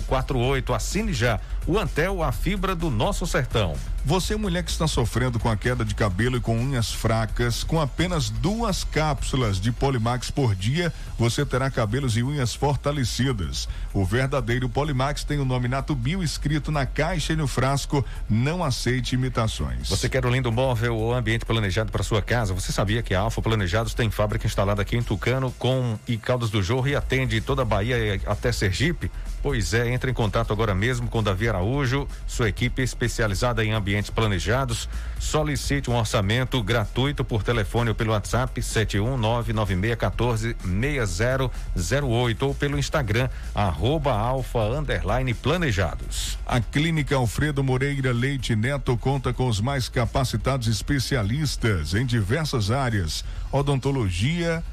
Speaker 1: 0048. Assine já. O Antel, a fibra do nosso sertão.
Speaker 2: Você, mulher que está sofrendo com a queda de cabelo e com unhas fracas, com apenas duas cápsulas de Polimax por dia, você terá cabelos e unhas fortalecidas. O verdadeiro Polimax tem o nome Natubio escrito na caixa e no frasco. Não aceite imitações.
Speaker 1: Você quer um lindo móvel ou ambiente planejado para sua casa? Você sabia que a Alfa Planejados tem fábrica instalada aqui em Tucano com e Caldas do Jorro e atende toda a Bahia e até Sergipe? Pois é, entre em contato agora mesmo com Davi Araújo, sua equipe especializada em ambientes planejados. Solicite um orçamento gratuito por telefone ou pelo WhatsApp 71996146008 ou pelo Instagram arroba alfa underline planejados.
Speaker 2: A Clínica Alfredo Moreira Leite Neto conta com os mais capacitados especialistas em diversas áreas: odontologia,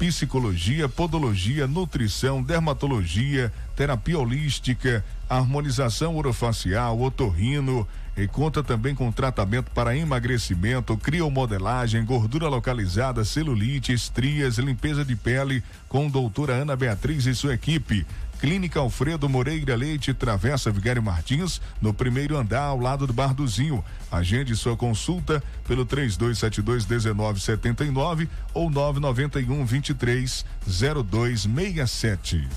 Speaker 2: psicologia, podologia, nutrição, dermatologia, terapia holística, harmonização orofacial, otorrino e conta também com tratamento para emagrecimento, criomodelagem, gordura localizada, celulite, estrias, limpeza de pele com doutora Ana Beatriz e sua equipe. Clínica Alfredo Moreira Leite, Travessa Vigário Martins, no primeiro andar, ao lado do Bar do Zinho. Agende sua consulta pelo 3272 1979 ou 991 23 0267.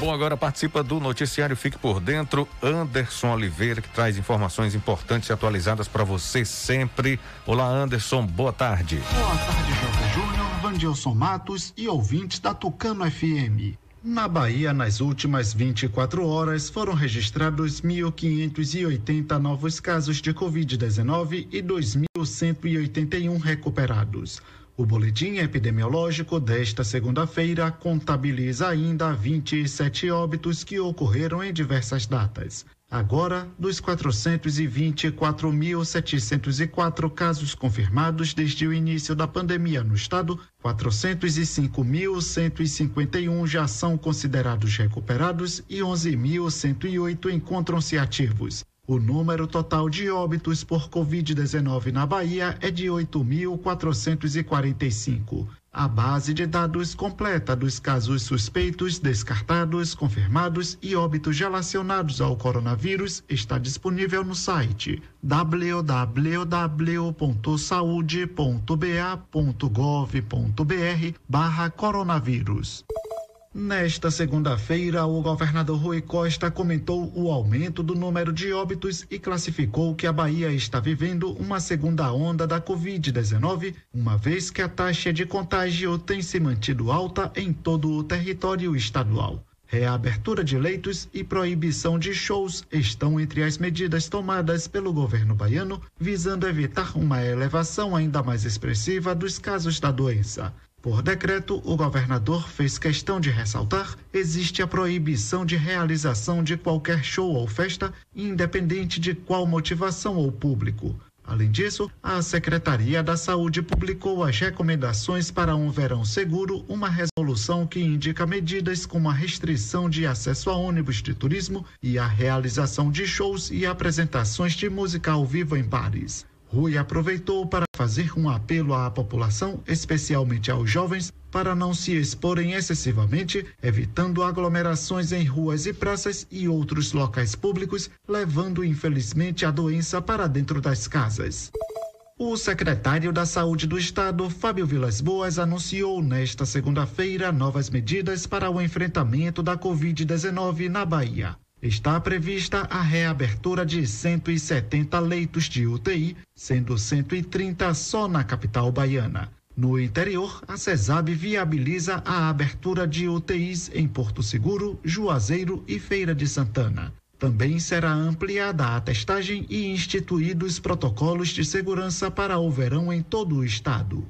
Speaker 1: Bom, agora participa do noticiário Fique por Dentro, Anderson Oliveira, que traz informações importantes e atualizadas para você sempre. Olá, Anderson, boa tarde.
Speaker 17: Boa tarde, Júnior, Vandilson Matos e ouvintes da Tucano FM. Na Bahia, nas últimas 24 horas, foram registrados 1.580 novos casos de Covid-19 e 2.181 recuperados. O boletim epidemiológico desta segunda-feira contabiliza ainda 27 óbitos que ocorreram em diversas datas. Agora, dos 424.704 casos confirmados desde o início da pandemia no estado, 405.151 já são considerados recuperados e 11.108 encontram-se ativos. O número total de óbitos por Covid-19 na Bahia é de 8.445. A base de dados completa dos casos suspeitos, descartados, confirmados e óbitos relacionados ao coronavírus está disponível no site www.saude.ba.gov.br/barra coronavírus. Nesta segunda-feira, o governador Rui Costa comentou o aumento do número de óbitos e classificou que a Bahia está vivendo uma segunda onda da Covid-19, uma vez que a taxa de contágio tem se mantido alta em todo o território estadual. Reabertura de leitos e proibição de shows estão entre as medidas tomadas pelo governo baiano, visando evitar uma elevação ainda mais expressiva dos casos da doença. Por decreto, o governador fez questão de ressaltar: existe a proibição de realização de qualquer show ou festa, independente de qual motivação ou público. Além disso, a Secretaria da Saúde publicou as recomendações para um verão seguro, uma resolução que indica medidas como a restrição de acesso a ônibus de turismo e a realização de shows e apresentações de música ao vivo em bares. Rui aproveitou para fazer um apelo à população, especialmente aos jovens, para não se exporem excessivamente, evitando aglomerações em ruas e praças e outros locais públicos, levando infelizmente a doença para dentro das casas. O secretário da Saúde do Estado, Fábio Vilas Boas, anunciou nesta segunda-feira novas medidas para o enfrentamento da Covid-19 na Bahia. Está prevista a reabertura de 170 leitos de UTI, sendo 130 só na capital baiana. No interior, a CESAB viabiliza a abertura de UTIs em Porto Seguro, Juazeiro e Feira de Santana. Também será ampliada a testagem e instituídos protocolos de segurança para o verão em todo o estado.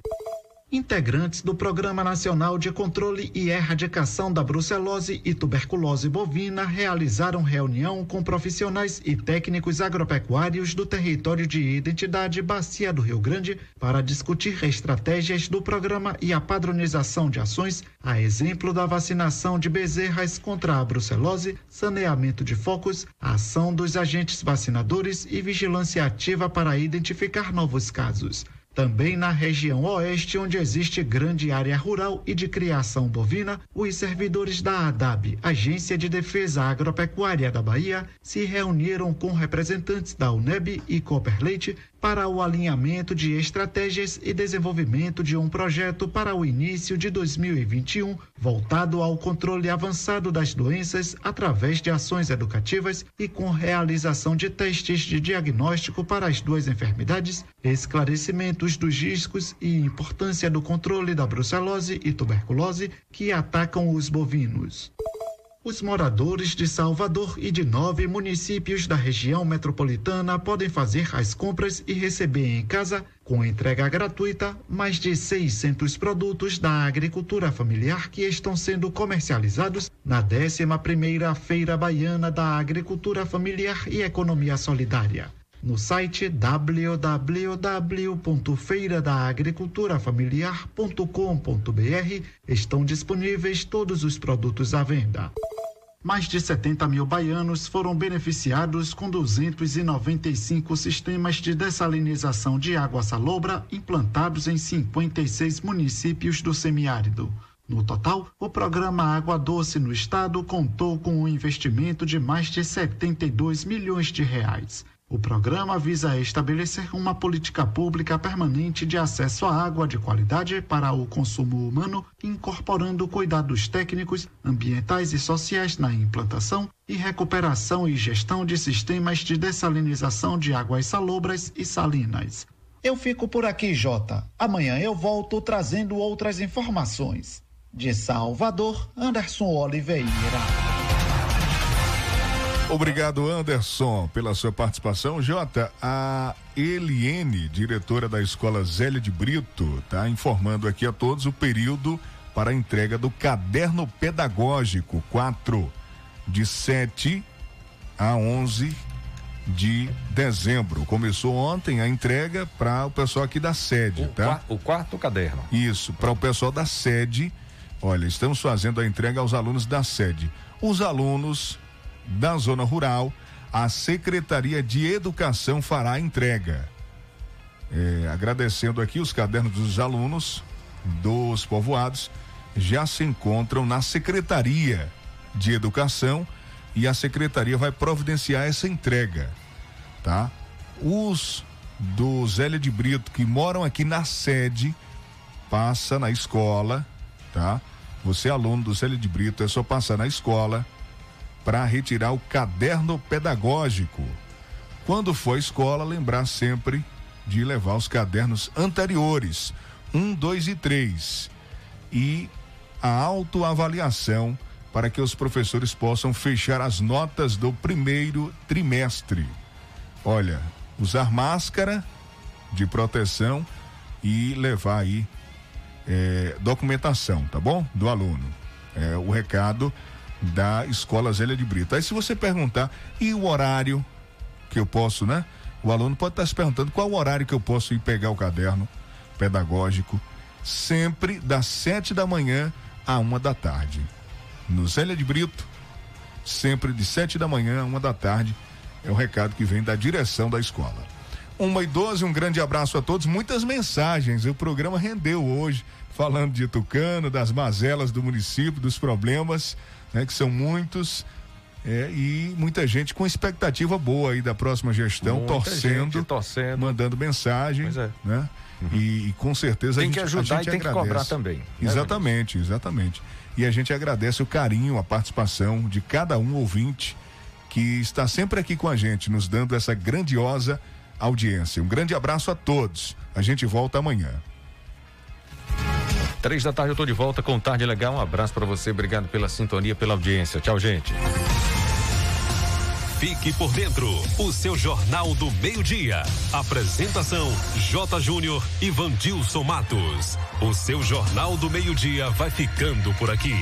Speaker 17: Integrantes do Programa Nacional de Controle e Erradicação da Brucelose e Tuberculose Bovina realizaram reunião com profissionais e técnicos agropecuários do território de identidade Bacia do Rio Grande para discutir estratégias do programa e a padronização de ações, a exemplo da vacinação de bezerras contra a brucelose, saneamento de focos, ação dos agentes vacinadores e vigilância ativa para identificar novos casos. Também na região oeste, onde existe grande área rural e de criação bovina, os servidores da ADAB, Agência de Defesa Agropecuária da Bahia, se reuniram com representantes da UNEB e Cooper Leite para o alinhamento de estratégias e desenvolvimento de um projeto para o início de 2021, voltado ao controle avançado das doenças através de ações educativas e com realização de testes de diagnóstico para as duas enfermidades, esclarecimentos dos riscos e importância do controle da brucelose e tuberculose que atacam os bovinos. Os moradores de Salvador e de nove municípios da região metropolitana podem fazer as compras e receber em casa, com entrega gratuita, mais de 600 produtos da agricultura familiar que estão sendo comercializados na 11ª Feira Baiana da Agricultura Familiar e Economia Solidária. No site www.feiradagriculturafamiliar.com.br estão disponíveis todos os produtos à venda mais de 70 mil baianos foram beneficiados com 295 sistemas de dessalinização de água salobra implantados em 56 municípios do semiárido. No total, o programa Água Doce no estado contou com um investimento de mais de 72 milhões de reais. O programa visa estabelecer uma política pública permanente de acesso à água de qualidade para o consumo humano, incorporando cuidados técnicos, ambientais e sociais na implantação e recuperação e gestão de sistemas de dessalinização de águas salobras e salinas.
Speaker 18: Eu fico por aqui, Jota. Amanhã eu volto trazendo outras informações. De Salvador, Anderson Oliveira.
Speaker 2: Obrigado, Anderson, pela sua participação. Jota, a Eliene, diretora da Escola Zélia de Brito, está informando aqui a todos o período para a entrega do caderno pedagógico 4, de 7 a 11 de dezembro. Começou ontem a entrega para o pessoal aqui da sede,
Speaker 1: o
Speaker 2: tá?
Speaker 1: Quarto, o quarto caderno.
Speaker 2: Isso, para o pessoal da sede. Olha, estamos fazendo a entrega aos alunos da sede. Os alunos da zona rural, a Secretaria de Educação fará a entrega. É, agradecendo aqui os cadernos dos alunos dos povoados já se encontram na Secretaria de Educação e a secretaria vai providenciar essa entrega, tá? Os do Zélia de Brito que moram aqui na sede passa na escola, tá? Você aluno do Zélia de Brito é só passar na escola para retirar o caderno pedagógico. Quando for à escola, lembrar sempre de levar os cadernos anteriores, um, dois e três, e a autoavaliação para que os professores possam fechar as notas do primeiro trimestre. Olha, usar máscara de proteção e levar aí é, documentação, tá bom? Do aluno. É o recado da Escola Zélia de Brito. Aí se você perguntar, e o horário que eu posso, né? O aluno pode estar se perguntando qual o horário que eu posso ir pegar o caderno pedagógico. Sempre das sete da manhã a uma da tarde no Zélia de Brito, sempre de sete da manhã a uma da tarde. É o recado que vem da direção da escola. Uma e doze, um grande abraço a todos. Muitas mensagens. O programa rendeu hoje, falando de Tucano, das mazelas do município, dos problemas, né, que são muitos. É, e muita gente com expectativa boa aí da próxima gestão, torcendo,
Speaker 1: gente torcendo,
Speaker 2: mandando mensagem,
Speaker 1: é.
Speaker 2: né? E, e com certeza
Speaker 1: Tem
Speaker 2: a
Speaker 1: que
Speaker 2: gente,
Speaker 1: ajudar
Speaker 2: a gente
Speaker 1: e tem que cobrar também, né,
Speaker 2: Exatamente, exatamente. E a gente agradece o carinho, a participação de cada um ouvinte que está sempre aqui com a gente, nos dando essa grandiosa audiência. Um grande abraço a todos. A gente volta amanhã.
Speaker 1: Três da tarde eu tô de volta com Tarde Legal. Um abraço para você, obrigado pela sintonia, pela audiência. Tchau, gente.
Speaker 3: Fique por dentro, o seu Jornal do Meio-Dia. Apresentação: J. Júnior e Vandilson Matos. O seu Jornal do Meio-Dia vai ficando por aqui.